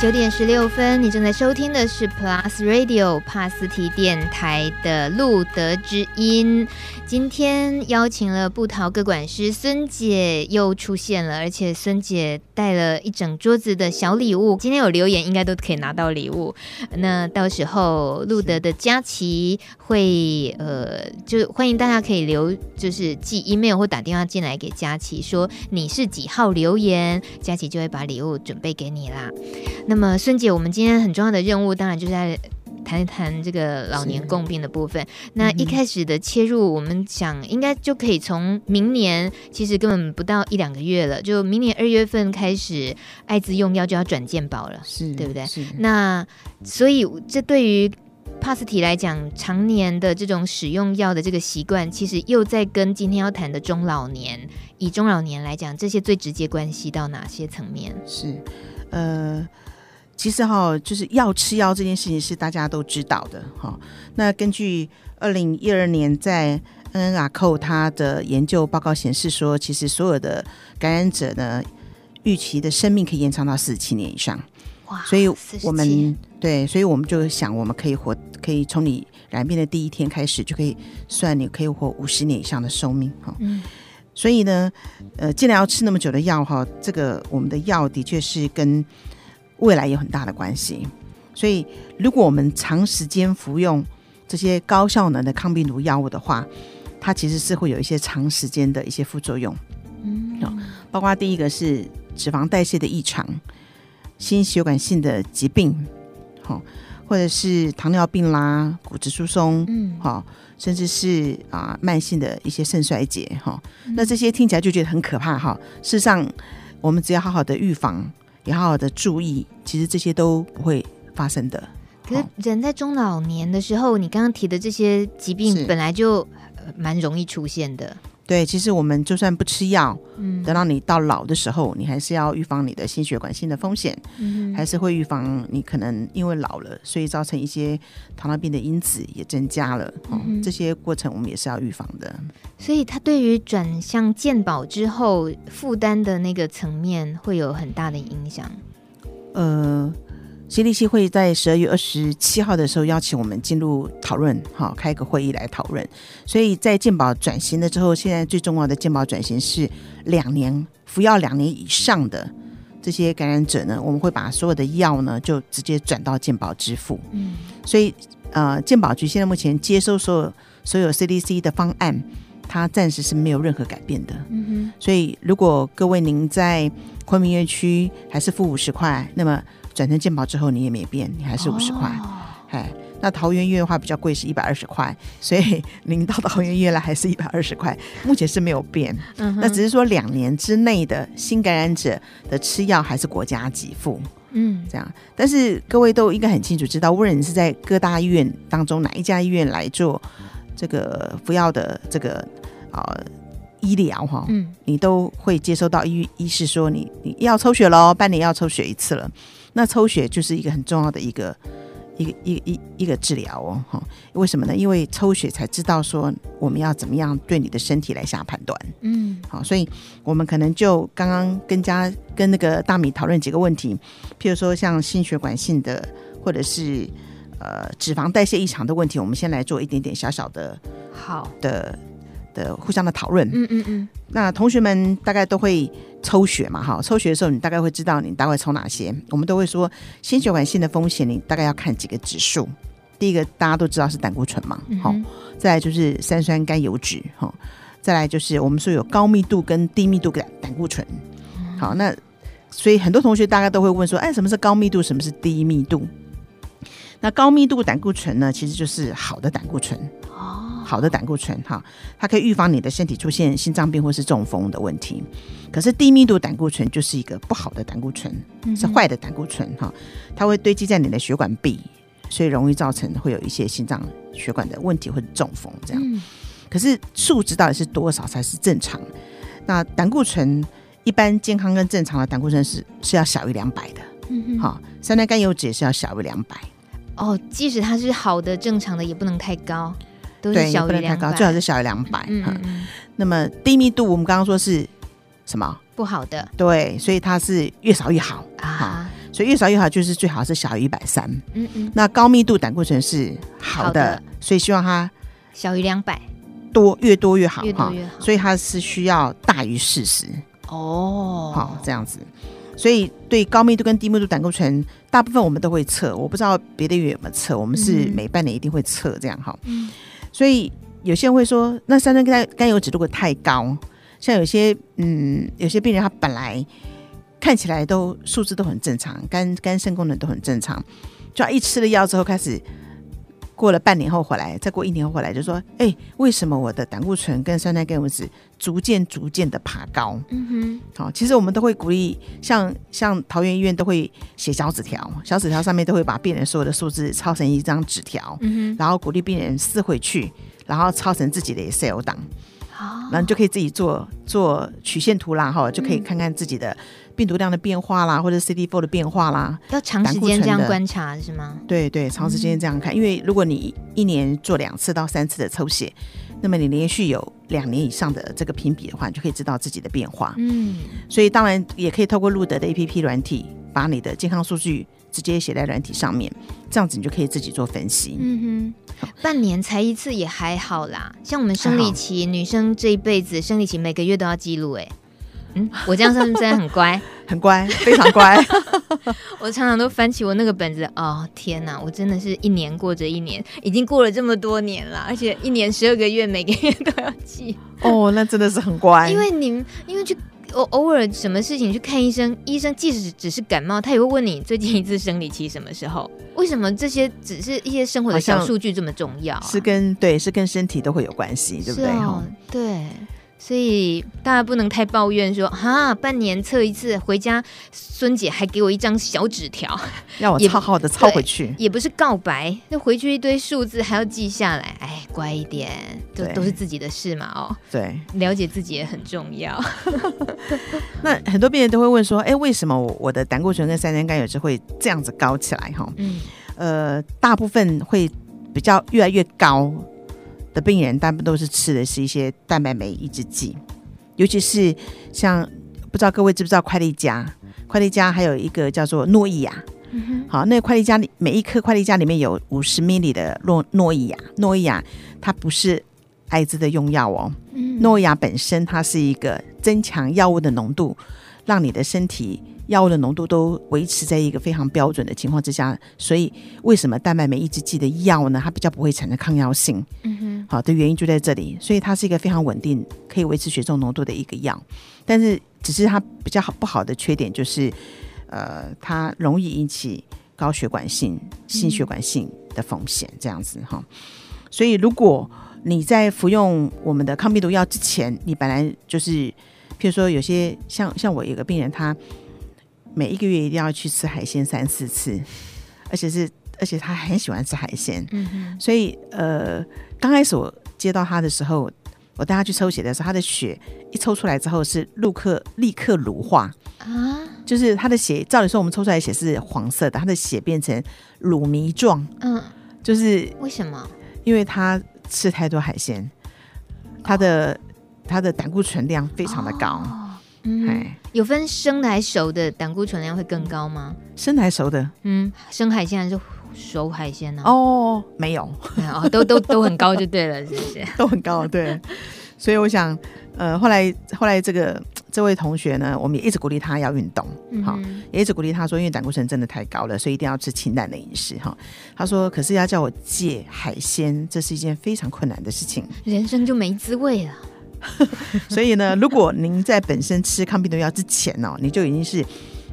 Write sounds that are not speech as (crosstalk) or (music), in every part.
九点十六分，你正在收听的是 Plus Radio 帕斯提电台的路德之音。今天邀请了布桃歌管师孙姐又出现了，而且孙姐带了一整桌子的小礼物。今天有留言，应该都可以拿到礼物。那到时候路德的佳琪会呃，就欢迎大家可以留，就是寄 email 或打电话进来给佳琪，说你是几号留言，佳琪就会把礼物准备给你啦。那么孙姐，我们今天很重要的任务，当然就是在谈一谈这个老年共病的部分。那一开始的切入，我们想应该就可以从明年，其实根本不到一两个月了，就明年二月份开始，艾滋用药就要转健保了，是对不对？是。那所以这对于帕斯提来讲，常年的这种使用药的这个习惯，其实又在跟今天要谈的中老年，以中老年来讲，这些最直接关系到哪些层面？是，呃。其实哈，就是药吃药这件事情是大家都知道的哈。那根据二零一二年在 NNRCoV 它的研究报告显示说，其实所有的感染者呢，预期的生命可以延长到四十七年以上。哇！所以我们对，所以我们就想，我们可以活，可以从你染病的第一天开始，就可以算你可以活五十年以上的寿命哈。嗯。所以呢，呃，既然要吃那么久的药哈，这个我们的药的确是跟未来有很大的关系，所以如果我们长时间服用这些高效能的抗病毒药物的话，它其实是会有一些长时间的一些副作用。嗯，包括第一个是脂肪代谢的异常、心血管性的疾病，好，或者是糖尿病啦、骨质疏松，嗯，好，甚至是啊慢性的一些肾衰竭，哈，那这些听起来就觉得很可怕，哈。事实上，我们只要好好的预防。也好好的注意，其实这些都不会发生的。可是人在中老年的时候，你刚刚提的这些疾病本来就蛮容易出现的。对，其实我们就算不吃药，嗯，等到你到老的时候，你还是要预防你的心血管性的风险，嗯，还是会预防你可能因为老了，所以造成一些糖尿病的因子也增加了，哦，嗯，这些过程我们也是要预防的。所以，它对于转向健保之后负担的那个层面会有很大的影响。呃。CDC 会在十二月二十七号的时候邀请我们进入讨论，哈，开个会议来讨论。所以在健保转型了之后，现在最重要的健保转型是两年服药两年以上的这些感染者呢，我们会把所有的药呢就直接转到健保支付。嗯，所以呃，健保局现在目前接收所有所有 CDC 的方案，它暂时是没有任何改变的。嗯哼，所以如果各位您在昆明园区还是付五十块，那么转成健保之后，你也没变，你还是五十块。哎、哦，那桃园医院的话比较贵，是一百二十块，(laughs) 所以您到桃园医院来还是一百二十块，目前是没有变。嗯，那只是说两年之内的新感染者的吃药还是国家给付。嗯，这样。但是各位都应该很清楚知道，无论你是在各大医院当中哪一家医院来做这个服药的这个呃医疗哈，嗯，你都会接收到医医师说你你要抽血喽，半年要抽血一次了。那抽血就是一个很重要的一个一个一一一个治疗哦，哈，为什么呢？因为抽血才知道说我们要怎么样对你的身体来下判断，嗯，好，所以我们可能就刚刚跟家跟那个大米讨论几个问题，譬如说像心血管性的或者是呃脂肪代谢异常的问题，我们先来做一点点小小的好。的。的互相的讨论，嗯嗯嗯，那同学们大概都会抽血嘛，哈，抽血的时候你大概会知道你大概抽哪些，我们都会说心血管性的风险，你大概要看几个指数。第一个大家都知道是胆固醇嘛，好、嗯，再来就是三酸甘油脂，哈，再来就是我们说有高密度跟低密度的胆固醇，好，那所以很多同学大概都会问说，哎，什么是高密度，什么是低密度？那高密度胆固醇呢，其实就是好的胆固醇。好的胆固醇哈，它可以预防你的身体出现心脏病或是中风的问题。可是低密度胆固醇就是一个不好的胆固醇，是坏的胆固醇哈，它会堆积在你的血管壁，所以容易造成会有一些心脏血管的问题或者中风这样。可是数值到底是多少才是正常？那胆固醇一般健康跟正常的胆固醇是是要小于两百的，嗯，好，三酸甘油酯也是要小于两百。哦，即使它是好的正常的，也不能太高。对，也不能太高，最好是小于两百。嗯，那么低密度，我们刚刚说是什么？不好的。对，所以它是越少越好啊。所以越少越好，就是最好是小于一百三。嗯嗯，那高密度胆固醇是好的，好的所以希望它小于两百，多越多越好，越多越好。所以它是需要大于四十。哦，好，这样子。所以对高密度跟低密度胆固醇，大部分我们都会测。我不知道别的医院有没有测，我们是每半年一定会测这样哈。嗯，所以有些人会说，那三酸甘甘油脂如果太高，像有些嗯，有些病人他本来。看起来都数字都很正常，肝肝肾功能都很正常，就一吃了药之后，开始过了半年后回来，再过一年后回来，就说：“哎、欸，为什么我的胆固醇跟三酸甘油酯逐渐逐渐的爬高？”嗯哼，好，其实我们都会鼓励，像像桃园医院都会写小纸条，小纸条上面都会把病人所有的数字抄成一张纸条，嗯哼，然后鼓励病人撕回去，然后抄成自己的 Excel 档，好，然后你就可以自己做做曲线图啦，哈，就可以看看自己的。病毒量的变化啦，或者 CD4 的变化啦，要长时间这样观察是吗？对对，长时间这样看，嗯，因为如果你一年做两次到三次的抽血，那么你连续有两年以上的这个评比的话，你就可以知道自己的变化。嗯，所以当然也可以透过路德的 APP 软体，把你的健康数据直接写在软体上面，这样子你就可以自己做分析。嗯哼，半年才一次也还好啦，像我们生理期，女生这一辈子生理期每个月都要记录，哎。(laughs) 嗯，我这样算不算很乖？很乖，非常乖。(laughs) 我常常都翻起我那个本子，哦天哪，我真的是一年过着一年，已经过了这么多年了，而且一年十二个月，每个月都要记。哦，那真的是很乖。因为你们，因为去偶偶尔什么事情去看医生，医生即使只是感冒，他也会问你最近一次生理期什么时候？(laughs) 为什么这些只是一些生活的小数据这么重要啊？是跟对，是跟身体都会有关系，对不对？哦，对。所以大家不能太抱怨说，哈半年测一次，回家孙姐还给我一张小纸条，要我抄好的抄回去，也不是告白，那回去一堆数字还要记下来，哎，乖一点，都都是自己的事嘛，哦，对，了解自己也很重要。(laughs) 那很多病人都会问说，哎，为什么我我的胆固醇跟三酸甘油酯会这样子高起来？哈，嗯，呃，大部分会比较越来越高。的病人大部分都是吃的是一些蛋白酶抑制剂，尤其是像不知道各位知不知道快利佳，快利佳还有一个叫做诺伊亚，嗯，好，那个快递家里每一颗快递家里面有五十 ml 的诺诺伊亚，诺伊亚它不是艾滋的用药哦，诺伊亚本身它是一个增强药物的浓度，让你的身体。药物的浓度都维持在一个非常标准的情况之下，所以为什么蛋白酶抑制剂的药呢？它比较不会产生抗药性。嗯哼，好的原因就在这里，所以它是一个非常稳定，可以维持血中浓度的一个药。但是，只是它比较好不好的缺点就是，呃，它容易引起高血管性、心血管性的风险，这样子哈。所以，如果你在服用我们的抗病毒药之前，你本来就是，譬如说有些像像我有个病人他。每一个月一定要去吃海鲜三四次，而且是而且他很喜欢吃海鲜，嗯，所以呃，刚开始我接到他的时候，我带他去抽血的时候，他的血一抽出来之后是立刻立刻乳化。啊，就是他的血，照理说我们抽出来的血是黄色的，他的血变成乳糜状，嗯，就是为什么？因为他吃太多海鲜，他的、哦、他的胆固醇量非常的高。哦嗯，有分生的还熟的，胆固醇量会更高吗？生的还熟的？嗯，生海鲜还是熟海鲜呢？哦，没有，哦，都都都很高就对了，是不是？(laughs) 都很高，对。所以我想，呃，后来后来这个这位同学呢，我们也一直鼓励他要运动，好、嗯，也一直鼓励他说，因为胆固醇真的太高了，所以一定要吃清淡的饮食，哈。他说，可是要叫我戒海鲜，这是一件非常困难的事情，人生就没滋味了。所以呢，如果您在本身吃抗病毒药之前呢、哦，你就已经是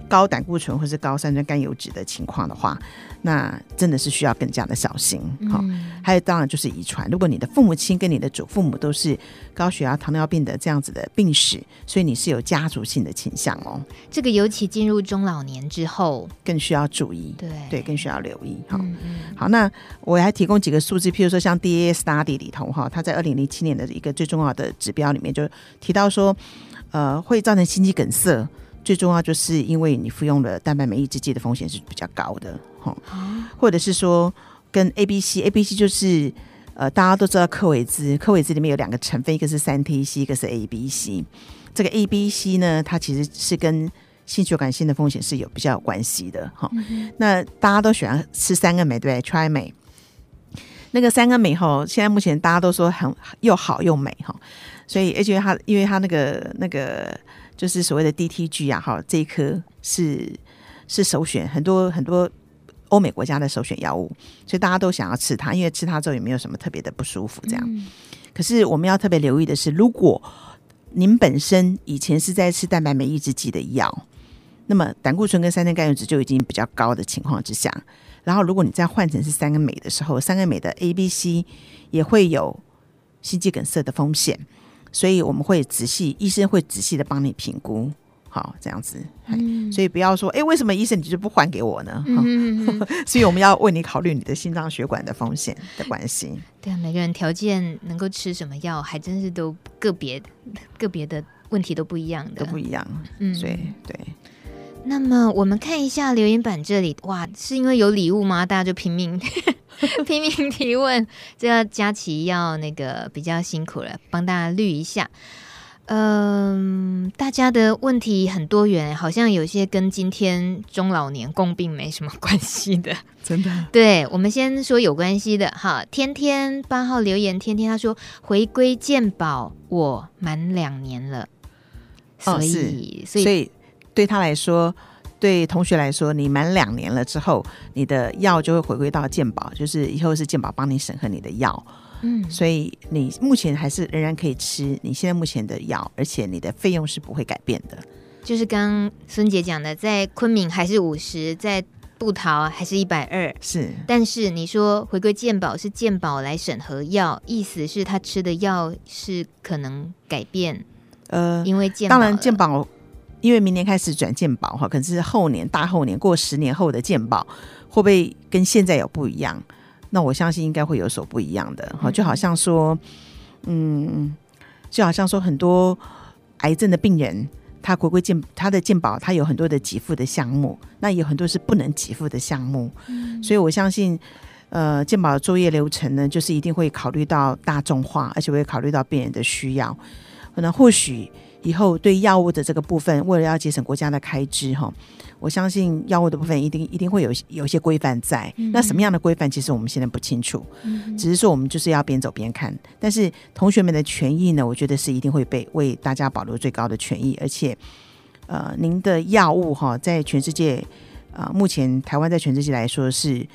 高胆固醇或是高三酸甘油脂的情况的话，那真的是需要更加的小心。好、嗯，还有当然就是遗传，如果你的父母亲跟你的祖父母都是高血压、糖尿病的这样子的病史，所以你是有家族性的倾向哦。这个尤其进入中老年之后，更需要注意。对对，更需要留意。好、嗯嗯，好，那我还提供几个数字，譬如说像 DAS study 里头哈，它在二零零七年的一个最重要的指标里面就提到说，呃，会造成心肌梗塞。最重要就是因为你服用了蛋白酶抑制剂的风险是比较高的，哈，或者是说跟 A B C A B C 就是呃大家都知道科维兹，科维兹里面有两个成分，一个是三 T C，一个是 A B C。这个 A B C 呢，它其实是跟心血管性的风险是有比较有关系的哈。那大家都喜欢吃三个酶，对，Try 美。那个三个美哈，现在目前大家都说很又好又美哈，所以而且它因为它那个那个就是所谓的 DTG 啊哈，这一颗是是首选，很多很多欧美国家的首选药物，所以大家都想要吃它，因为吃它之后也没有什么特别的不舒服这样。嗯、可是我们要特别留意的是，如果您本身以前是在吃蛋白酶抑制剂的药，那么胆固醇跟三酸甘油酯就已经比较高的情况之下。然后，如果你再换成是三个镁的时候，三个镁的 A、B、C 也会有心肌梗塞的风险，所以我们会仔细，医生会仔细的帮你评估，好这样子。嗯、所以不要说，哎，为什么医生你就不还给我呢？嗯、(laughs) 所以我们要为你考虑你的心脏血管的风险的关系。对啊，每个人条件能够吃什么药，还真是都个别个别的问题都不一样的，都不一样。嗯，所以对。那么我们看一下留言板这里，哇，是因为有礼物吗？大家就拼命 (laughs) 拼命提问，这要佳琪要那个比较辛苦了，帮大家捋一下。嗯，大家的问题很多元，好像有些跟今天中老年共病没什么关系的，真的。(laughs) 对，我们先说有关系的哈。天天八号留言，天天他说回归健保，我满两年了，所以、哦、所以。所以对他来说，对同学来说，你满两年了之后，你的药就会回归到健保，就是以后是健保帮你审核你的药。嗯，所以你目前还是仍然可以吃你现在目前的药，而且你的费用是不会改变的。就是刚刚孙姐讲的，在昆明还是五十，在布桃还是一百二。是，但是你说回归健保是健保来审核药，意思是他吃的药是可能改变。呃，因为健保，当然健保。因为明年开始转健保哈，可是后年大后年过十年后的健保会不会跟现在有不一样？那我相信应该会有所不一样的哈，就好像说，嗯，就好像说很多癌症的病人，他回归健他的健保，他有很多的给付的项目，那有很多是不能给付的项目，所以我相信，呃，健保的作业流程呢，就是一定会考虑到大众化，而且会考虑到病人的需要，可能或许。以后对药物的这个部分，为了要节省国家的开支，哈，我相信药物的部分一定一定会有有一些规范在。嗯、那什么样的规范，其实我们现在不清楚，嗯、只是说我们就是要边走边看。但是同学们的权益呢，我觉得是一定会被为大家保留最高的权益。而且，呃，您的药物哈，在全世界啊、呃，目前台湾在全世界来说是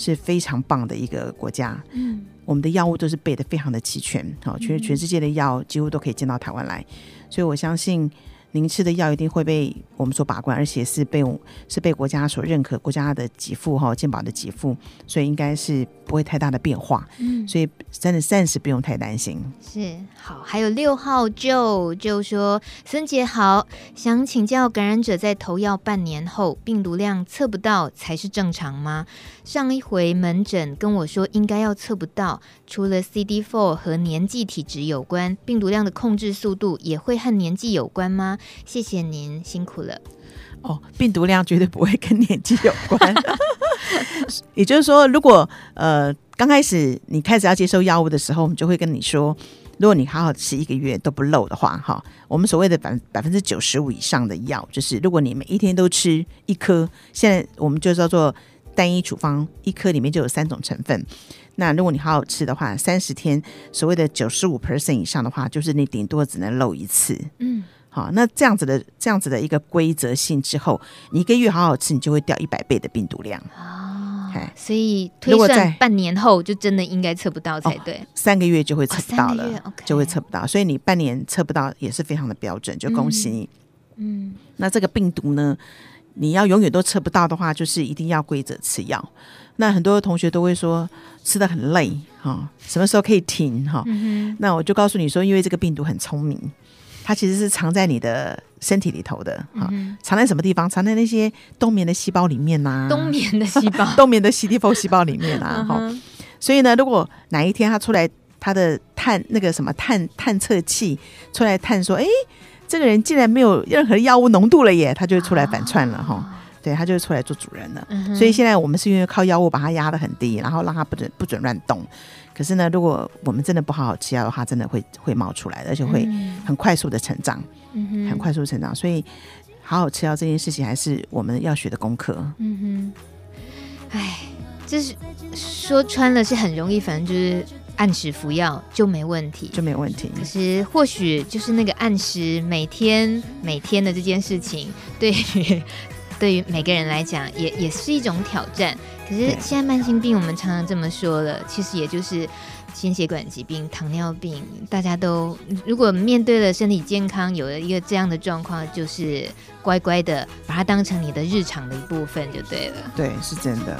是非常棒的一个国家。嗯，我们的药物都是备的非常的齐全，哈，全全世界的药几乎都可以进到台湾来。所以我相信您吃的药一定会被我们所把关，而且是被是被国家所认可，国家的给付哈，健保的给付，所以应该是不会太大的变化。嗯，所以真的暂时不用太担心。是好，还有六号就就说孙姐好，想请教感染者在投药半年后病毒量测不到才是正常吗？上一回门诊跟我说应该要测不到，除了 CD4 和年纪体质有关，病毒量的控制速度也会和年纪有关吗？谢谢您，辛苦了。哦，病毒量绝对不会跟年纪有关。(laughs) 也就是说，如果呃刚开始你开始要接受药物的时候，我们就会跟你说，如果你好好吃一个月都不漏的话，哈，我们所谓的百百分之九十五以上的药，就是如果你每一天都吃一颗，现在我们就叫做。单一处方一颗里面就有三种成分，那如果你好好吃的话，三十天所谓的九十五 percent 以上的话，就是你顶多只能漏一次。嗯，好，那这样子的这样子的一个规则性之后，你一个月好好吃，你就会掉一百倍的病毒量。哦，所以推算半年后就真的应该测不到才对。哦，三个月就会测不到了，哦 okay，就会测不到，所以你半年测不到也是非常的标准，就恭喜你。嗯，嗯那这个病毒呢？你要永远都测不到的话，就是一定要规则吃药。那很多同学都会说吃的很累哈，什么时候可以停哈？嗯、那我就告诉你说，因为这个病毒很聪明，它其实是藏在你的身体里头的哈，嗯、藏在什么地方？藏在那些冬眠的细胞里面呐、啊，冬眠的细胞，(laughs) 冬眠的 CD4 细胞里面啊。哈、所以呢，如果哪一天它出来，它的探那个什么探探测器出来探说，哎。这个人竟然没有任何药物浓度了耶，他就出来反串了哈。哦、对，他就会出来做主人了。嗯、所以现在我们是因为靠药物把它压得很低，然后让它不准不准乱动。可是呢，如果我们真的不好好吃药的话，真的会会冒出来的，而且会很快速的成长，嗯、哼很快速成长。所以。好好吃药这件事情，还是我们要学的功课。嗯哼，哎，就是说穿了是很容易，反正就是按时服药就没问题，就没有问题。可是或许就是那个按时每天每天的这件事情，对于 (laughs) 对于每个人来讲，也也是一种挑战。可是现在慢性病，我们常常这么说了，其实也就是。心血管疾病、糖尿病，大家都如果面对了身体健康，有了一个这样的状况，就是乖乖的把它当成你的日常的一部分就对了。对，是真的。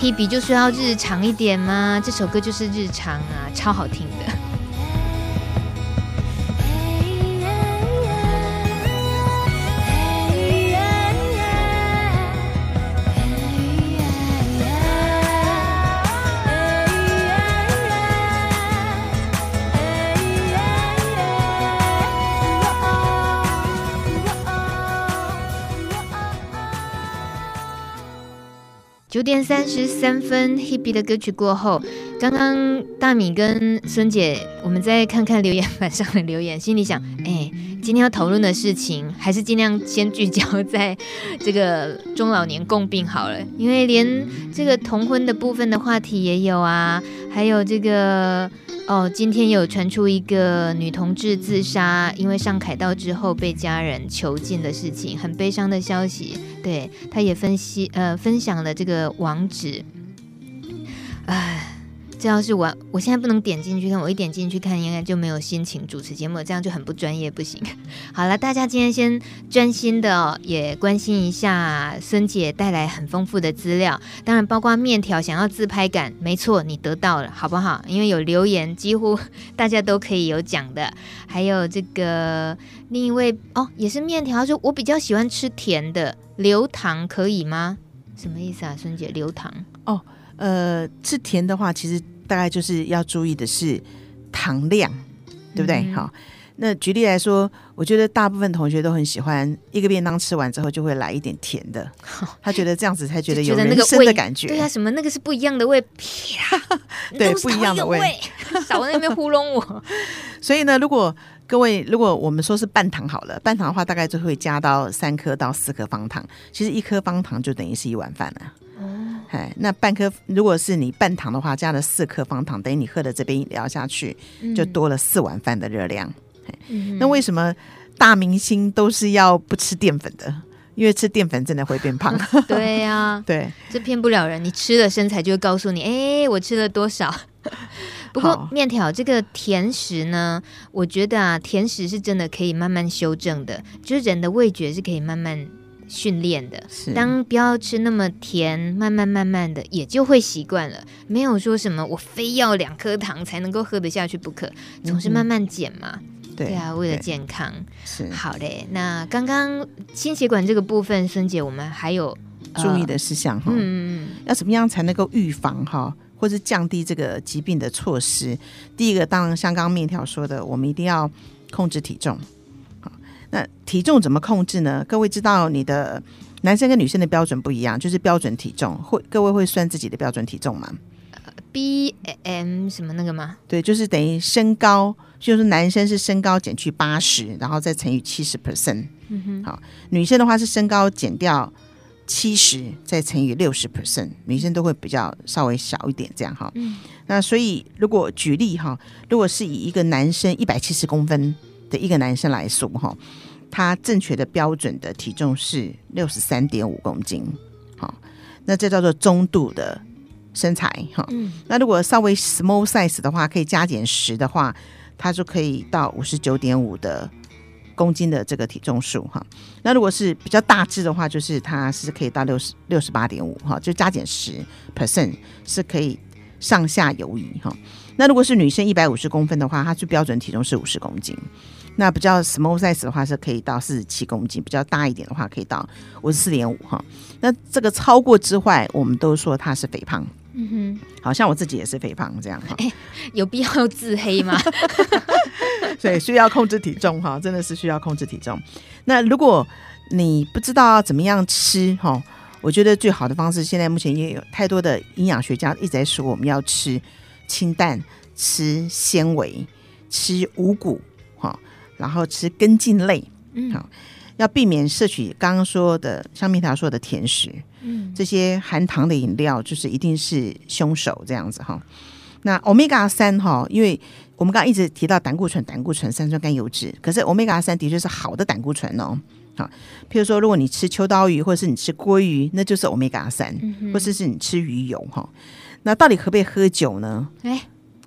Hebe 就说要日常一点嘛，这首歌就是日常啊，超好听的。九点三十三分，Hebe 的歌曲过后，刚刚大米跟孙姐，我们再看看留言 (laughs) 板上的留言，心里想，哎，今天要讨论的事情，还是尽量先聚焦在这个中老年共病好了，因为连这个同婚的部分的话题也有啊，还有这个。哦，今天有传出一个女同志自杀，因为上凯道之后被家人囚禁的事情，很悲伤的消息。对，他也分析呃分享了这个网址，唉。这要是我，我现在不能点进去看，我一点进去看，应该就没有心情主持节目，这样就很不专业，不行。(laughs) 好了，大家今天先专心的、哦、也关心一下孙姐带来很丰富的资料，当然包括面条想要自拍感，没错，你得到了，好不好？因为有留言，几乎大家都可以有讲的。还有这个另一位哦，也是面条，说我比较喜欢吃甜的，留糖可以吗？什么意思啊，孙姐？留糖？哦，呃，吃甜的话，其实。大概就是要注意的是糖量，对不对？好、嗯，那举例来说，我觉得大部分同学都很喜欢一个便当吃完之后就会来一点甜的，(laughs) 他觉得这样子才觉得有人生的感觉。对啊，什么那个是不一样的味，(laughs) 对，不一样的味，少在那边糊弄我。(laughs) 所以呢，如果各位如果我们说是半糖好了，半糖的话大概就会加到三颗到四颗方糖，其实一颗方糖就等于是一碗饭了。哎，那半颗，如果是你半糖的话，加了四颗方糖，等于你喝的这杯饮料下去，就多了四碗饭的热量。嗯。那为什么大明星都是要不吃淀粉的？因为吃淀粉真的会变胖。(laughs) 对呀、啊，(laughs) 对，这骗不了人。你吃了身材就会告诉你，哎，我吃了多少。不过面条这个甜食呢，我觉得啊，甜食是真的可以慢慢修正的，就是人的味觉是可以慢慢。训练的，是当不要吃那么甜，慢慢慢慢的也就会习惯了。没有说什么我非要两颗糖才能够喝得下去不可，总是慢慢减嘛。嗯、对，啊，为了健康。是好嘞。那刚刚心血管这个部分，孙姐，我们还有注意的事项哈。嗯嗯，要怎么样才能够预防哈，或是降低这个疾病的措施？第一个，当然像刚刚面条说的，我们一定要控制体重。那体重怎么控制呢？各位知道你的男生跟女生的标准不一样，就是标准体重会，各位会算自己的标准体重吗？B M 什么那个吗？对，就是等于身高，就是男生是身高减去八十，然后再乘以七十 percent。嗯哼，好，女生的话是身高减掉七十，再乘以六十 percent，女生都会比较稍微小一点，这样哈。嗯，那所以如果举例哈，如果是以一个男生一百七十公分。的一个男生来说，哈，他正确的标准的体重是六十三点五公斤，好，那这叫做中度的身材，哈，嗯，那如果稍微 small size 的话，可以加减十的话，他就可以到五十九点五的公斤的这个体重数，哈，那如果是比较大只的话，就是它是可以到六十六十八点五，哈，就加减十 percent 是可以上下游移，哈，那如果是女生一百五十公分的话，她最标准体重是五十公斤。那比较 small size 的话是可以到四十七公斤，比较大一点的话可以到五十四点五哈。那这个超过之外，我们都说它是肥胖。嗯哼，好像我自己也是肥胖这样哈。欸，有必要自黑吗？(laughs) 所以需要控制体重哈，真的是需要控制体重。那如果你不知道怎么样吃哈，我觉得最好的方式，现在目前也有太多的营养学家一直在说，我们要吃清淡，吃纤维，吃五谷哈。然后吃根茎类，嗯，好，要避免摄取刚刚说的像蜜桃说的甜食，嗯，这些含糖的饮料就是一定是凶手这样子哈。那欧米伽三哈，因为我们刚刚一直提到胆固醇、胆固醇、三酸甘油脂，可是欧米伽三的确是好的胆固醇哦。好，譬如说，如果你吃秋刀鱼，或者是你吃鲑鱼，那就是欧米伽三，或者是你吃鱼油哈。那到底可不可以喝酒呢？哎，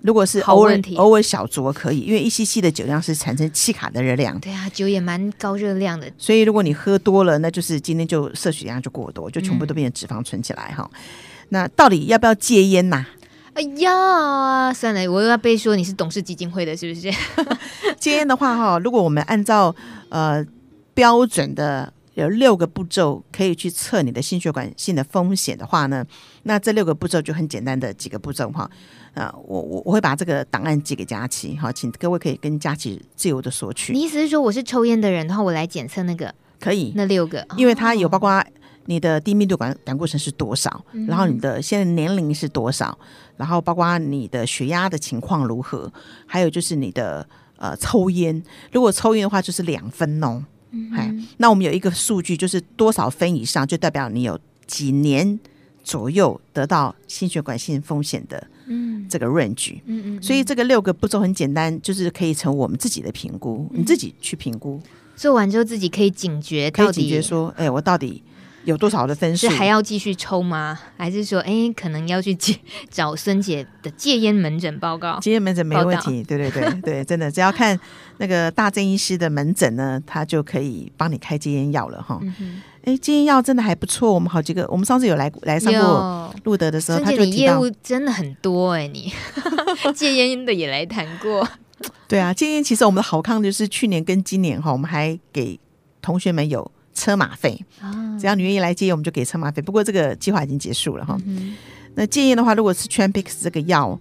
如果是偶尔偶尔小酌可以，因为一 cc 的酒量是产生七卡的热量。对啊，酒也蛮高热量的。所以如果你喝多了，那就是今天就摄取量就过多，就全部都变成脂肪存起来哈。嗯、那到底要不要戒烟呐？哎呀，算了，我又要被说你是董事基金会的，是不是？(laughs) 戒烟的话哈，如果我们按照呃。标准的有六个步骤可以去测你的心血管性的风险的话呢，那这六个步骤就很简单的几个步骤哈。啊，我我我会把这个档案寄给佳琪，哈，请各位可以跟佳琪自由的索取。你意思是说我是抽烟的人，然后我来检测那个可以那六个，因为它有包括你的低密度管胆固醇是多少，嗯、然后你的现在年龄是多少，然后包括你的血压的情况如何，还有就是你的呃抽烟，如果抽烟的话就是两分哦。哎、嗯，那我们有一个数据，就是多少分以上，就代表你有几年左右得到心血管性风险的，嗯，这个 range，嗯嗯，所以这个六个步骤很简单，就是可以成我们自己的评估，你自己去评估，做完之后自己可以警觉，可以警觉说，哎，我到底。有多少的分数？是还要继续抽吗？还是说，哎，可能要去戒 (laughs) 找孙姐的戒烟门诊报告？戒烟门诊没问题，对对对 (laughs) 对，真的，只要看那个大正医师的门诊呢，他就可以帮你开戒烟药了哈。哎、嗯，戒烟药真的还不错，我们好几个，我们上次有来来上过路德的时候，他就你业务真的很多哎，你 (laughs) 戒烟的也来谈过。对啊，戒烟其实我们的好康就是去年跟今年哈，我们还给同学们有。车马费，只要你愿意来戒烟，我们就给车马费。不过这个计划已经结束了哈。嗯、那戒烟的话，如果是 Trampix 这个药，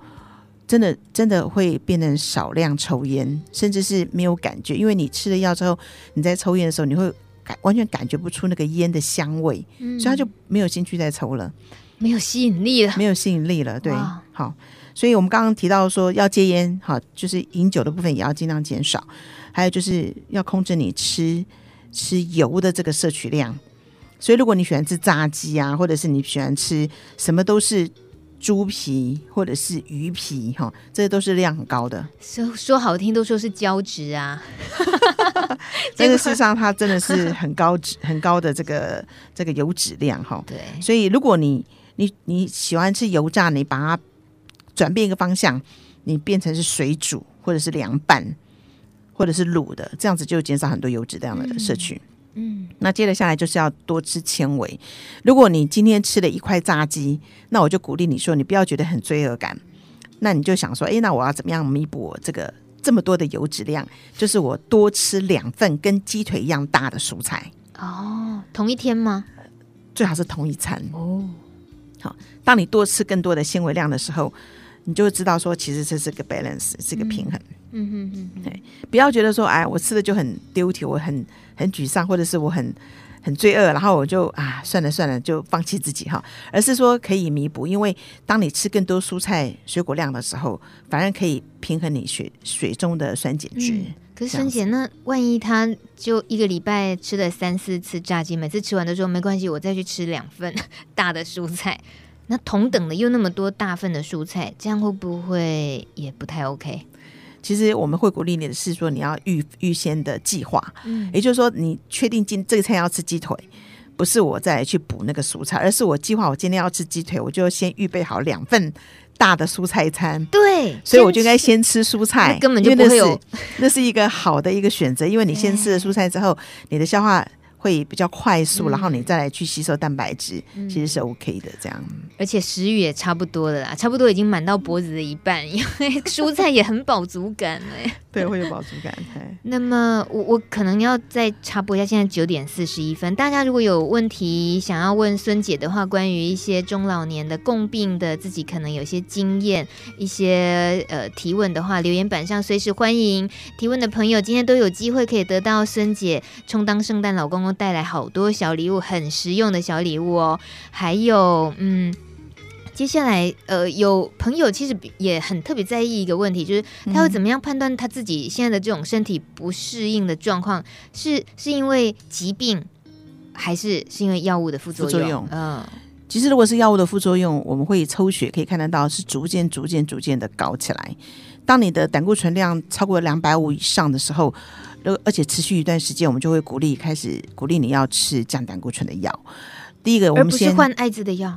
真的真的会变成少量抽烟，甚至是没有感觉。因为你吃了药之后，你在抽烟的时候，你会感完全感觉不出那个烟的香味，嗯、所以他就没有兴趣再抽了，没有吸引力了，没有吸引力了。对，好，所以我们刚刚提到说要戒烟，好，就是饮酒的部分也要尽量减少，还有就是要控制你吃。吃油的这个摄取量，所以如果你喜欢吃炸鸡啊，或者是你喜欢吃什么都是猪皮或者是鱼皮哈，这些都是量很高的。说说好听都说是胶质啊，(laughs) 但是事实上它真的是很高脂 (laughs) 很高的这个这个油脂量哈。对，所以如果你你你喜欢吃油炸，你把它转变一个方向，你变成是水煮或者是凉拌。或者是卤的，这样子就减少很多油脂这样的摄取。嗯，嗯，那接着下来就是要多吃纤维。如果你今天吃了一块炸鸡，那我就鼓励你说，你不要觉得很罪恶感。那你就想说，哎，那我要怎么样弥补我这个这么多的油脂量？就是我多吃两份跟鸡腿一样大的蔬菜。哦，同一天吗？最好是同一餐。哦，好，当你多吃更多的纤维量的时候，你就会知道说，其实这是个 balance，是个平衡。嗯嗯哼哼，对，不要觉得说，哎，我吃的就很丢体，我很很沮丧，或者是我很很罪恶，然后我就啊，算了算了，就放弃自己哈。而是说可以弥补，因为当你吃更多蔬菜水果量的时候，反而可以平衡你血水中的酸碱值。嗯、可是孙姐，那万一他就一个礼拜吃了三四次炸鸡，每次吃完都说没关系，我再去吃两份大的蔬菜，那同等的又那么多大份的蔬菜，这样会不会也不太 OK？其实我们会鼓励你的是说，你要预预先的计划，嗯，也就是说，你确定今这个餐要吃鸡腿，不是我再去补那个蔬菜，而是我计划我今天要吃鸡腿，我就先预备好两份大的蔬菜餐，对，所以我就应该先吃蔬菜，根本就不会有，(laughs) 那是一个好的一个选择，因为你先吃了蔬菜之后，你的消化。会比较快速，然后你再来去吸收蛋白质，嗯、其实是 OK 的。这样，而且食欲也差不多了啦，差不多已经满到脖子的一半，因为 (laughs) 蔬菜也很饱足感哎。对，会有饱足感。那么我我可能要再插播一下，现在九点四十一分，大家如果有问题想要问孙姐的话，关于一些中老年的共病的，自己可能有些经验，一些呃提问的话，留言板上随时欢迎提问的朋友，今天都有机会可以得到孙姐充当圣诞老公公。带来好多小礼物，很实用的小礼物哦。还有，嗯，接下来，呃，有朋友其实也很特别在意一个问题，就是他会怎么样判断他自己现在的这种身体不适应的状况，是是因为疾病，还是是因为药物的副作用？嗯，其实如果是药物的副作用，我们会抽血可以看得到，是逐渐、逐渐、逐渐的高起来。当你的胆固醇量超过两百五以上的时候，而而且持续一段时间，我们就会鼓励开始鼓励你要吃降胆固醇的药。第一个，我们先换艾滋的药。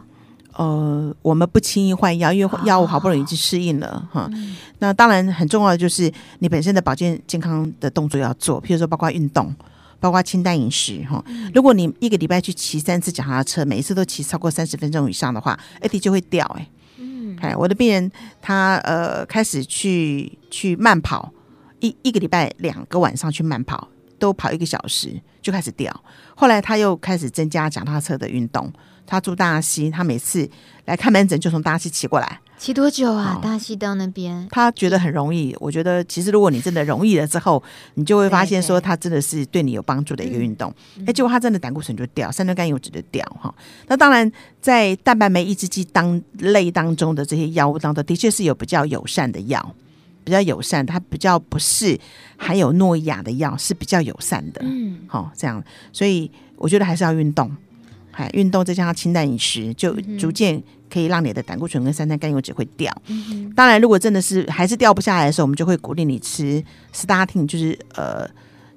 呃，我们不轻易换药，因为药物好不容易去适应了哈。那当然很重要的就是你本身的保健健康的动作要做，譬如说包括运动，包括清淡饮食哈。如果你一个礼拜去骑三次脚踏车，每一次都骑超过三十分钟以上的话，AT 就会掉哎、欸。嗯，哎，我的病人他呃开始去去慢跑，一一个礼拜两个晚上去慢跑，都跑一个小时就开始掉。后来他又开始增加脚踏车的运动。他住大溪，他每次来看门诊就从大溪骑过来。骑多久啊？哦、大溪到那边？他觉得很容易。我觉得其实如果你真的容易了之后，你就会发现说，他真的是对你有帮助的一个运动。哎，结果他真的胆固醇就掉，三酸甘油酯就掉哈。那当然，在蛋白酶抑制剂当类当中的这些药物当中，的确是有比较友善的药，比较友善，它比较不是含有诺亚的药，是比较友善的。嗯，好，这样，所以我觉得还是要运动。哎，运动再加上清淡饮食，就逐渐可以让你的胆固醇跟三酸甘油酯会掉。嗯、当然，如果真的是还是掉不下来的时候，我们就会鼓励你吃 statin，就是呃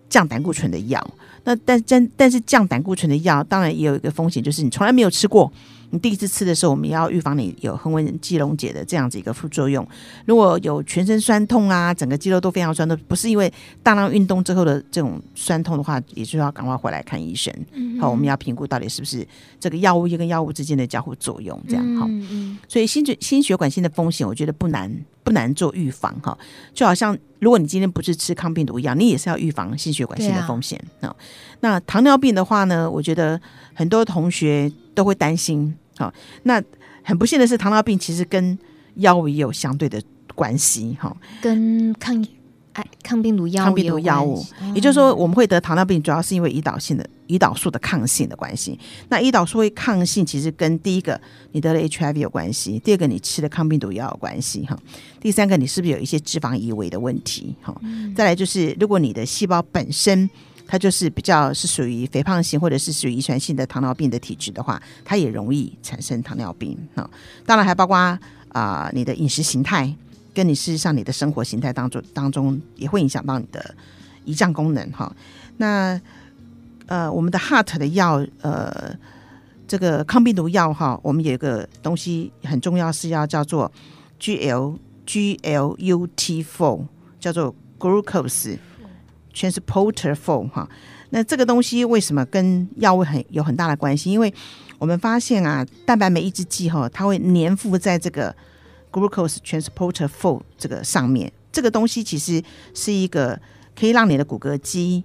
降胆固醇的药。那但但但是降胆固醇的药，当然也有一个风险，就是你从来没有吃过。你第一次吃的时候，我们要预防你有恒温肌溶解的这样子一个副作用。如果有全身酸痛啊，整个肌肉都非常酸痛，不是因为大量运动之后的这种酸痛的话，也就要赶快回来看医生。嗯、好，我们要评估到底是不是这个药物跟药物之间的交互作用，这样好。嗯嗯，所以心血心血管性的风险，我觉得不难不难做预防哈。就好像如果你今天不是吃抗病毒一样，你也是要预防心血管性的风险啊。那糖尿病的话呢，我觉得很多同学都会担心。好，那很不幸的是，糖尿病其实跟药物也有相对的关系，哈，跟抗哎抗病毒药抗病毒药物，也就是说，我们会得糖尿病，主要是因为胰岛性的胰岛素的抗性的关系。那胰岛素会抗性，其实跟第一个你得了 HIV 有关系，第二个你吃的抗病毒药有关系，哈，第三个你是不是有一些脂肪移位的问题，哈，再来就是如果你的细胞本身。它就是比较是属于肥胖型或者是属于遗传性的糖尿病的体质的话，它也容易产生糖尿病啊。当然还包括啊、你的饮食形态，跟你事实上你的生活形态当中当中也会影响到你的胰脏功能哈。那呃我们的 heart 的药呃这个抗病毒药哈，我们有一个东西很重要是要叫做 GL GLUT4 叫做 glucose。Transporter four 哈，那这个东西为什么跟药物很有很大的关系？因为我们发现啊，蛋白酶抑制剂哈，它会粘附在这个 glucose transporter four 这个上面。这个东西其实是一个可以让你的骨骼肌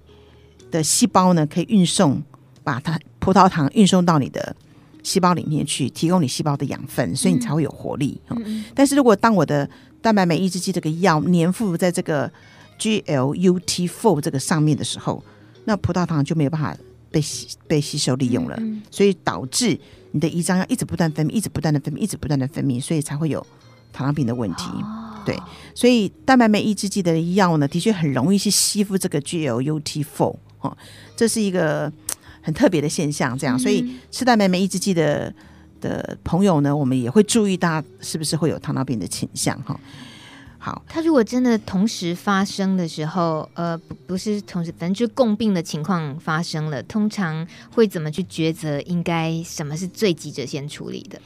的细胞呢，可以运送把它葡萄糖运送到你的细胞里面去，提供你细胞的养分，所以你才会有活力。嗯、但是如果当我的蛋白酶抑制剂这个药粘附在这个 GLUT4 这个上面的时候，那葡萄糖就没有办法被吸被吸收利用了，嗯嗯，所以导致你的胰脏要一直不断分泌，一直不断的分泌，一直不断的分泌，所以才会有糖尿病的问题。哦、对，所以蛋白酶抑制剂的药呢，的确很容易去吸附这个 GLUT4 哦，这是一个很特别的现象。这样，所以吃蛋白酶抑制剂的的朋友呢，我们也会注意大家是不是会有糖尿病的倾向哈。好，他如果真的同时发生的时候，呃，不不是同时，反正就共病的情况发生了，通常会怎么去抉择？应该什么是最急着先处理的？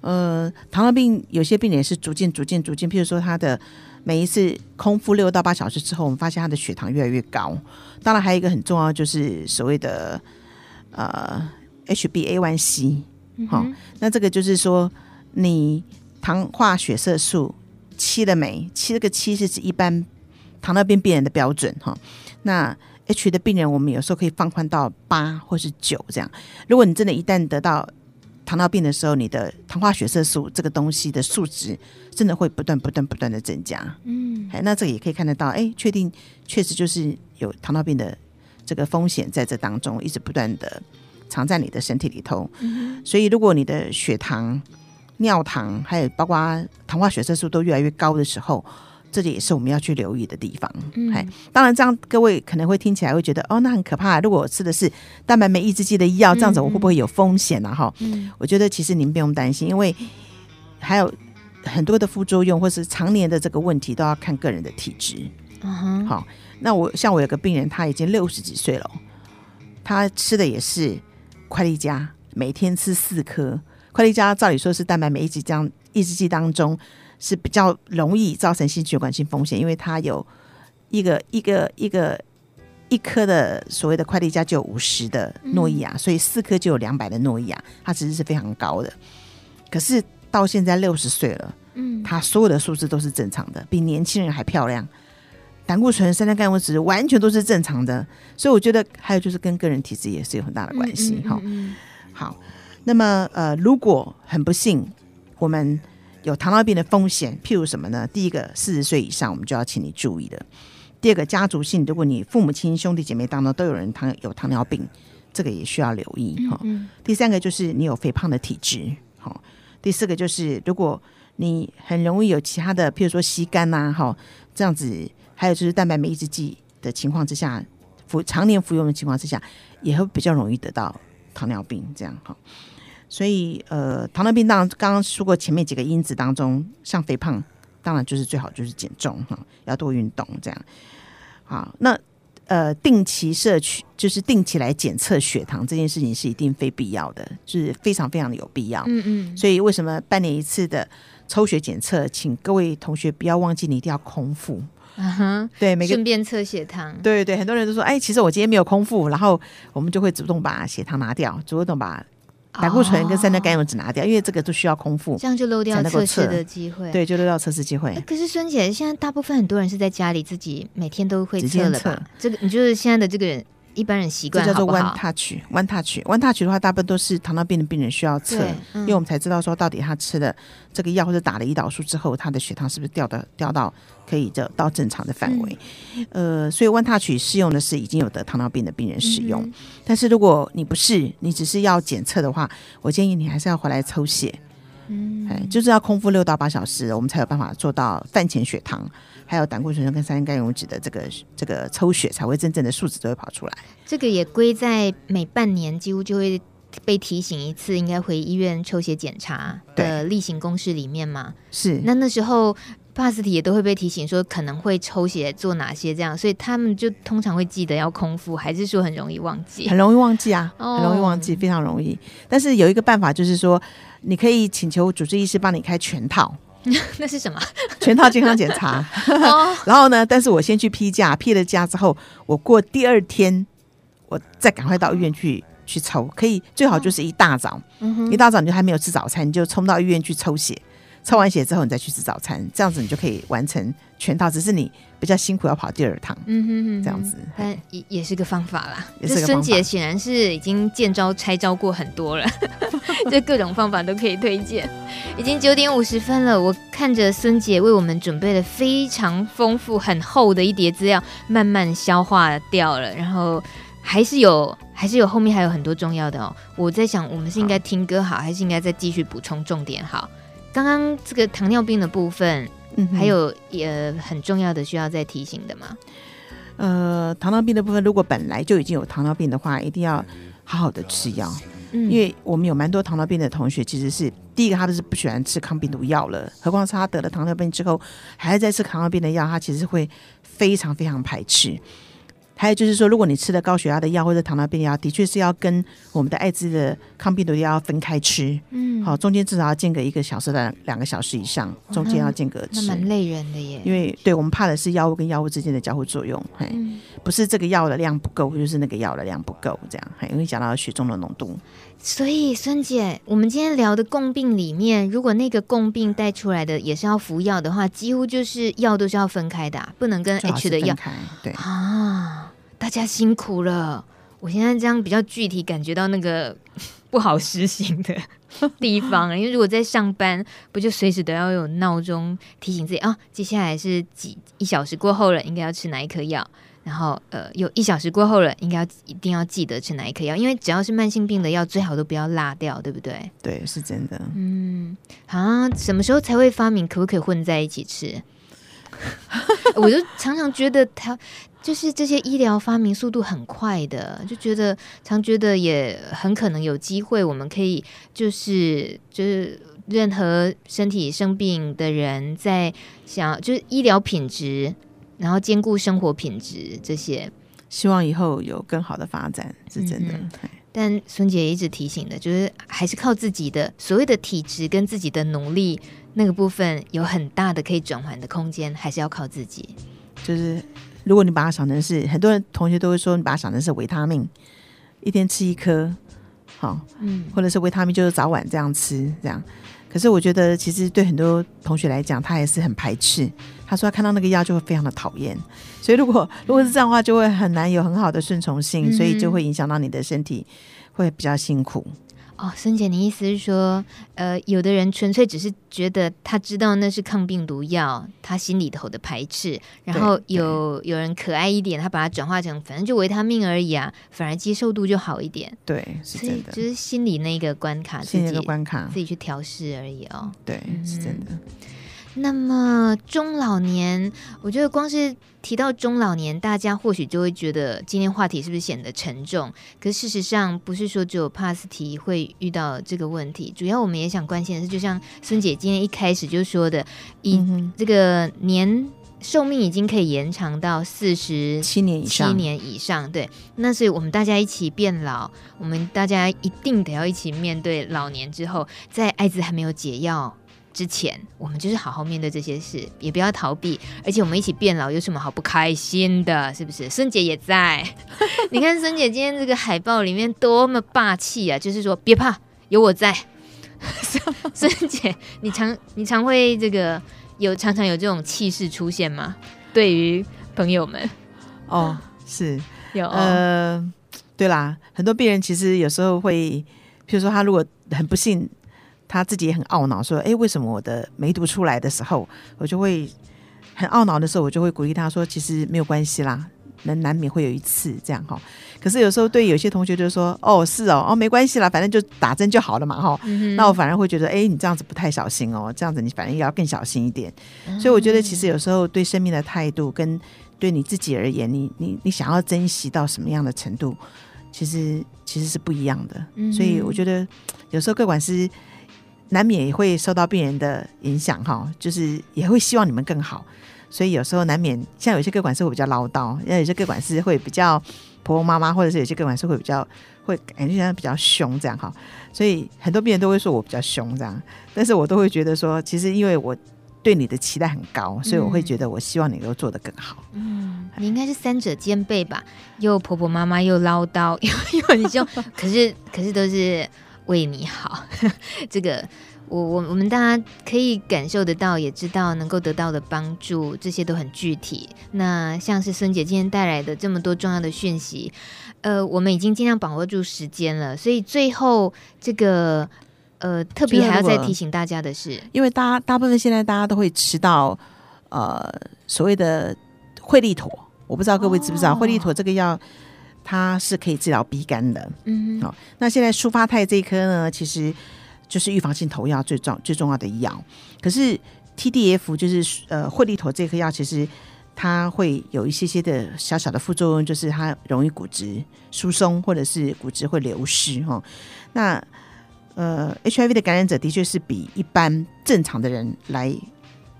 呃，糖尿病有些病人是逐渐、逐渐、逐渐，譬如说他的每一次空腹六到八小时之后，我们发现他的血糖越来越高。当然，还有一个很重要，就是所谓的呃 HbA1c，好，那这个就是说你糖化血色素。七了没？七这个七是指一般糖尿病病人的标准哈。那 H 的病人，我们有时候可以放宽到八或是九这样。如果你真的一旦得到糖尿病的时候，你的糖化血色素这个东西的数值真的会不断不断不断的增加。嗯，哎，那这个也可以看得到，哎，确定确实就是有糖尿病的这个风险在这当中一直不断的藏在你的身体里头。嗯，所以如果你的血糖尿糖，还有包括糖化血色素都越来越高的时候，这里也是我们要去留意的地方。嗯，当然这样各位可能会听起来会觉得哦，那很可怕。如果我吃的是蛋白酶抑制剂的药，这样子我会不会有风险呢？哈，嗯，我觉得其实您不用担心，因为还有很多的副作用，或是常年的这个问题都要看个人的体质。嗯哼，好，那我像我有个病人，他已经六十几岁了，他吃的也是快利佳，每天吃四颗。快递加照理说是蛋白酶抑制剂抑制剂当中是比较容易造成心血管性风险，因为它有一个一个一个一颗的所谓的快递加就有五十的诺伊亚，所以四颗就有两百的诺伊亚，它其实是非常高的。可是到现在六十岁了，嗯，他所有的数字都是正常的，比年轻人还漂亮。胆固醇、三酸甘油酯完全都是正常的，所以我觉得还有就是跟个人体质也是有很大的关系哈、嗯嗯嗯。好。那么，呃，如果很不幸，我们有糖尿病的风险，譬如什么呢？第一个，四十岁以上，我们就要请你注意的；第二个，家族性，如果你父母亲、兄弟姐妹当中都有人糖有糖尿病，这个也需要留意哈、嗯嗯。第三个就是你有肥胖的体质，好。第四个就是如果你很容易有其他的，譬如说吸肝呐，哈，这样子，还有就是蛋白酶抑制剂的情况之下，服常年服用的情况之下，也会比较容易得到糖尿病，这样哈。所以，呃，糖尿病当然刚刚说过前面几个因子当中，像肥胖，当然就是最好就是减重哈，要多运动这样。好，那呃，定期摄取就是定期来检测血糖这件事情是一定非必要的，就是非常非常的有必要。嗯嗯。所以为什么半年一次的抽血检测，请各位同学不要忘记，你一定要空腹。嗯哼。对，每个顺便测血糖。对对，很多人都说，哎，其实我今天没有空腹，然后我们就会主动把血糖拿掉，主动把。胆固醇跟三酸甘油脂拿掉，因为这个都需要空腹，这样就漏掉测试的机会。对，就漏掉测试机会。可是孙姐，现在大部分很多人是在家里自己每天都会测了吧？这个你就是现在的这个人。一般人习惯叫做 One Touch，One Touch，One Touch 的话，大部分都是糖尿病的病人需要测，嗯，因为我们才知道说到底他吃了这个药或者打了胰岛素之后，他的血糖是不是掉的掉到可以的到正常的范围，嗯。呃，所以 One Touch 适用的是已经有得糖尿病的病人使用，嗯，但是如果你不是，你只是要检测的话，我建议你还是要回来抽血。嗯，哎，就是要空腹六到八小时，我们才有办法做到饭前血糖。还有胆固醇跟三酸甘油酯的这个这个抽血，才会真正的数值都会跑出来。这个也归在每半年几乎就会被提醒一次，应该回医院抽血检查的例行公事里面嘛。是。那那时候帕斯提也都会被提醒说可能会抽血做哪些这样，所以他们就通常会记得要空腹，还是说很容易忘记？很容易忘记啊，很容易忘记，非常容易。但是有一个办法，就是说你可以请求主治医师帮你开全套。(laughs) 那是什么？全套健康检查。(laughs) 然后呢？但是我先去批假，批了假之后，我过第二天，我再赶快到医院去去抽。可以最好就是一大早，一大早你就还没有吃早餐，你就冲到医院去抽血。抽完血之后，你再去吃早餐，这样子你就可以完成全套。只是你比较辛苦，要跑第二趟。嗯哼哼，这样子，但也也是个方法啦。这孙姐显然是已经见招拆招过很多了，(laughs) 这各种方法都可以推荐。已经九点五十分了，我看着孙姐为我们准备了非常丰富、很厚的一叠资料，慢慢消化掉了。然后还是有，还是有后面还有很多重要的哦。我在想，我们是应该听歌好，好还是应该再继续补充重点好？刚刚这个糖尿病的部分，嗯，还有也很重要的需要再提醒的吗？呃，糖尿病的部分，如果本来就已经有糖尿病的话，一定要好好的吃药，嗯，因为我们有蛮多糖尿病的同学，其实是第一个他都是不喜欢吃抗病毒药了，何况是他得了糖尿病之后还在吃糖尿病的药，他其实会非常非常排斥。还有就是说，如果你吃了高血压的药或者糖尿病药，的确是要跟我们的艾滋的抗病毒药要分开吃。嗯，好，中间至少要间隔一个小时到两个小时以上，中间要间隔吃。那蛮累人的耶。因为对我们怕的是药物跟药物之间的交互作用，嘿，嗯、不是这个药的量不够，就是那个药的量不够，这样很容易讲到血中的浓度。所以孙姐，我们今天聊的共病里面，如果那个共病带出来的也是要服药的话，几乎就是药都是要分开的、啊，不能跟 H 的药。对啊。大家辛苦了，我现在这样比较具体感觉到那个 (laughs) 不好实行的 (laughs) 地方，因为如果在上班，不就随时都要有闹钟提醒自己啊，接下来是几一小时过后了，应该要吃哪一颗药。然后呃，有一小时过后了，应该要一定要记得吃哪一颗药，因为只要是慢性病的药，最好都不要落掉，对不对？对，是真的。嗯，好啊，什么时候才会发明可不可以混在一起吃？(laughs) 我就常常觉得他就是这些医疗发明速度很快的，就觉得常觉得也很可能有机会，我们可以就是就是任何身体生病的人在想就是医疗品质，然后兼顾生活品质这些，希望以后有更好的发展是真的。嗯、但孙姐也一直提醒的，就是还是靠自己的所谓的体质跟自己的努力。那个部分有很大的可以转换的空间，还是要靠自己。就是如果你把它想成是，很多人同学都会说，你把它想成是维他命，一天吃一颗，好，嗯，或者是维他命就是早晚这样吃，这样。可是我觉得，其实对很多同学来讲，他也是很排斥。他说他看到那个药就会非常的讨厌，所以如果如果是这样的话，就会很难有很好的顺从性，所以就会影响到你的身体，会比较辛苦。哦，孙姐，你意思是说，呃，有的人纯粹只是觉得他知道那是抗病毒药，他心里头的排斥，然后有有人可爱一点，他把它转化成反正就维他命而已啊，反而接受度就好一点。对，是真的，就是心里那个关卡，心里的关卡，自己去调试而已哦。对，是真的。嗯那么中老年，我觉得光是提到中老年，大家或许就会觉得今天话题是不是显得沉重？可事实上，不是说只有帕斯提会遇到这个问题，主要我们也想关心的是，就像孙姐今天一开始就说的，以这个年寿命已经可以延长到四十七年以上，七年以上，对。那所以我们大家一起变老，我们大家一定得要一起面对老年之后，在艾滋还没有解药之前，我们就是好好面对这些事，也不要逃避。而且我们一起变老，有什么好不开心的？是不是？孙姐也在。(laughs) 你看孙姐今天这个海报里面多么霸气啊！就是说，别怕，有我在。(laughs) 孙姐，你常你常会这个有常常有这种气势出现吗？对于朋友们，哦，是有、哦、呃，对啦，很多病人其实有时候会，譬如说他如果很不幸。他自己也很懊恼，说：“哎，为什么我的没读出来的时候，我就会很懊恼的时候，我就会鼓励他说，其实没有关系啦，能难免会有一次这样哈。可是有时候对有些同学就说，哦，是哦，哦，没关系啦，反正就打针就好了嘛哈。嗯、那我反而会觉得，哎，你这样子不太小心哦，这样子你反正也要更小心一点。嗯、所以我觉得，其实有时候对生命的态度，跟对你自己而言，你你你想要珍惜到什么样的程度，其实其实是不一样的。嗯、所以我觉得有时候各管师。难免也会受到病人的影响，哈，就是也会希望你们更好，所以有时候难免像有些个管师会比较唠叨，因为有些个管师会比较婆婆妈妈，或者是有些个管师会比较会感觉像比较凶这样哈，所以很多病人都会说我比较凶这样，但是我都会觉得说，其实因为我对你的期待很高，所以我会觉得我希望你能够做得更好。嗯，你应该是三者兼备吧，又婆婆妈妈又唠叨，又又你就可是可是都是。为你好，(laughs) 这个我我我们大家可以感受得到，也知道能够得到的帮助，这些都很具体。那像是孙姐今天带来的这么多重要的讯息，呃，我们已经尽量把握住时间了，所以最后这个呃，特别还要再提醒大家的是，因为大大部分现在大家都会吃到呃所谓的惠利妥，我不知道各位知不知道惠利妥这个药。它是可以治疗鼻肝的，嗯，好。那现在舒发泰这一颗呢，其实就是预防性投药最重最重要的药。可是 TDF 就是呃惠利妥这颗药，其实它会有一些些的小小的副作用，就是它容易骨质疏松，或者是骨质会流失哈。那呃 HIV 的感染者的确是比一般正常的人来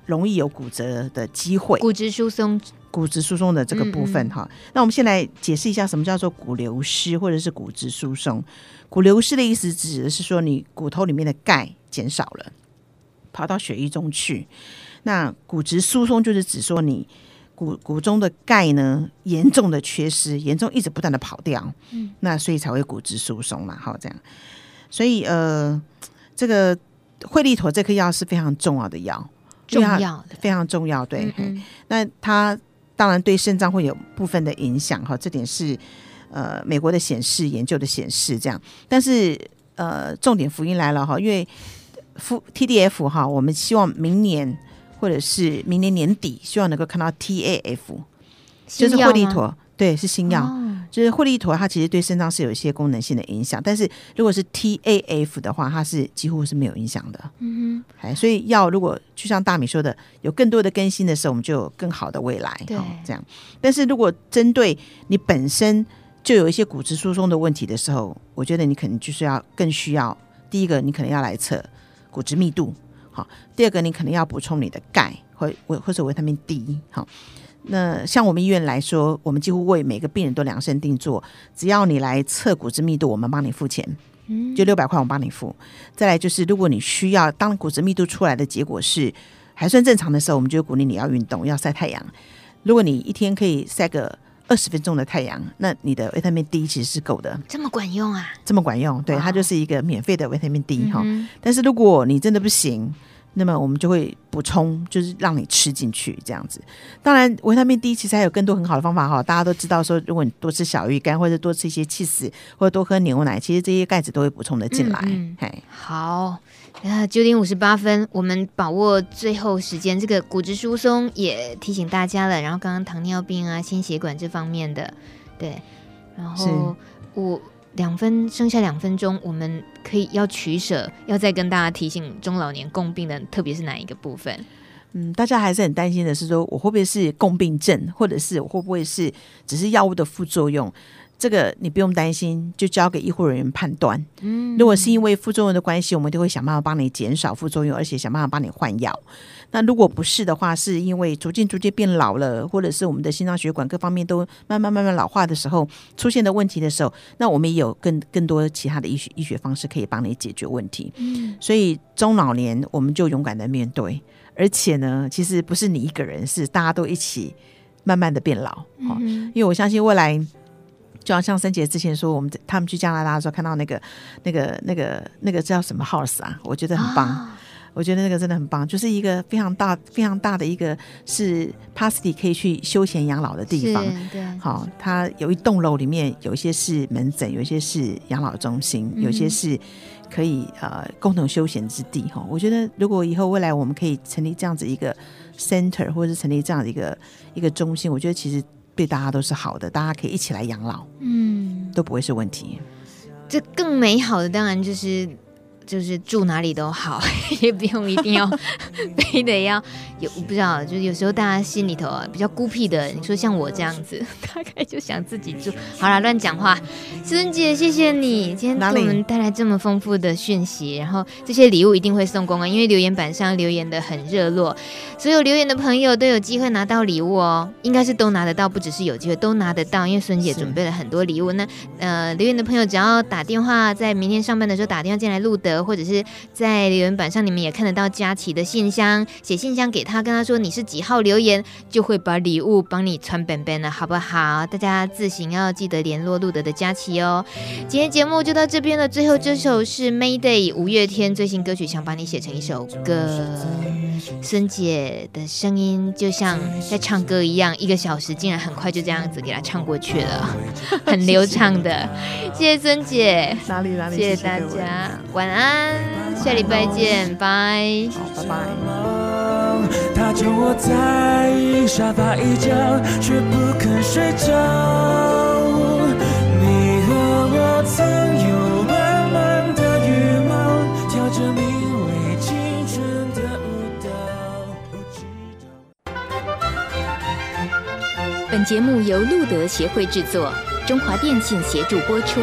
容易有骨折的机会，骨质疏松。骨质疏松的这个部分哈，嗯嗯，那我们先来解释一下什么叫做骨流失或者是骨质疏松。骨流失的意思指的是说你骨头里面的钙减少了，跑到血液中去。那骨质疏松就是指说你骨骨中的钙呢严重的缺失，严重一直不断的跑掉，嗯，那所以才会骨质疏松嘛，好这样。所以呃，这个惠利妥这颗药是非常重要的药，重要的非常重要，对，嗯嗯，那它。当然，对肾脏会有部分的影响哈，这点是呃美国的显示研究的显示这样。但是呃，重点福音来了哈，因为 TDF 哈，我们希望明年或者是明年年底，希望能够看到 TAF。就是惠利妥，对，是新药。哦就是惠利妥，它其实对肾脏是有一些功能性的影响，但是如果是 TAF 的话，它是几乎是没有影响的。嗯哎，所以药如果就像大米说的，有更多的更新的时候，我们就有更好的未来。对哦，这样。但是如果针对你本身就有一些骨质疏松的问题的时候，我觉得你可能就是要更需要第一个，你可能要来测骨质密度，好；第二个，你可能要补充你的钙或或或者维他命 D，好。那像我们医院来说，我们几乎为每个病人都量身定做，只要你来测骨质密度，我们帮你付钱，嗯，就六百块，我帮你付。再来就是，如果你需要，当骨质密度出来的结果是还算正常的时候，我们就鼓励你要运动，要晒太阳。如果你一天可以晒个二十分钟的太阳，那你的维他命 D 其实是够的，这么管用啊？这么管用，对，它就是一个免费的维他命 D 哈、嗯。但是如果你真的不行，那么我们就会补充，就是让你吃进去这样子。当然，维他命 D 其实还有更多很好的方法哈。大家都知道说，如果你多吃小鱼干，或者多吃一些起司，或者多喝牛奶，其实这些钙质都会补充的进来。嗯嗯，好，啊，九点五十八分，我们把握最后时间。这个骨质疏松也提醒大家了。然后刚刚糖尿病啊、心血管这方面的，对。然后我两分剩下两分钟，我们可以要取舍，要再跟大家提醒中老年共病的，特别是哪一个部分？嗯，大家还是很担心的是说，我会不会是共病症，或者是我会不会是只是药物的副作用？这个你不用担心，就交给医护人员判断。嗯，如果是因为副作用的关系，我们就会想办法帮你减少副作用，而且想办法帮你换药。那如果不是的话，是因为逐渐逐渐变老了，或者是我们的心脏血管各方面都慢慢慢慢老化的时候，出现的问题的时候，那我们也有更更多其他的医学医学方式可以帮你解决问题。嗯，所以中老年我们就勇敢的面对，而且呢，其实不是你一个人，是大家都一起慢慢的变老。哦，嗯因为我相信未来。就好像森姐之前说，我们他们去加拿大的时候看到那个、那个、那个、那个叫什么 house 啊，我觉得很棒。哦我觉得那个真的很棒，就是一个非常大、非常大的一个是 Pasty 可以去休闲养老的地方。对，好，它有一栋楼里面有一些是门诊，有一些是养老中心，有些是可以呃共同休闲之地。哈，我觉得如果以后未来我们可以成立这样子一个 center，或者是成立这样的一个一个中心，我觉得其实对大家都是好的，大家可以一起来养老，嗯，都不会是问题。这更美好的当然就是。就是住哪里都好，(laughs) 也不用一定要 (laughs) 非得要有，我不知道，就是有时候大家心里头啊比较孤僻的，你说像我这样子，(laughs) 大概就想自己住。好啦，乱讲话。孙姐，谢谢你今天给我们带来这么丰富的讯息，然后这些礼物一定会送光啊，因为留言板上留言的很热络，所有留言的朋友都有机会拿到礼物哦，应该是都拿得到，不只是有机会，都拿得到，因为孙姐准备了很多礼物。那呃，留言的朋友只要打电话，在明天上班的时候打电话进来录的。或者是在留言板上，你们也看得到佳琪的信箱，写信箱给他，跟他说你是几号留言，就会把礼物帮你传本本了，好不好？大家自行要记得联络路德的佳琪哦。今天节目就到这边了，最后这首是 Mayday 五月天最新歌曲，想把你写成一首歌。孙姐的声音就像在唱歌一样，一个小时竟然很快就这样子给他唱过去了，很流畅的。谢谢孙姐，哪里哪里，谢谢大家，晚安，下礼拜见，拜，拜拜。他叫我在沙发一角，却不肯睡着。你和我曾有满满的羽毛，跳着名为青春的舞蹈。不知道。本节目由路德协会制作，中华电信协助播出。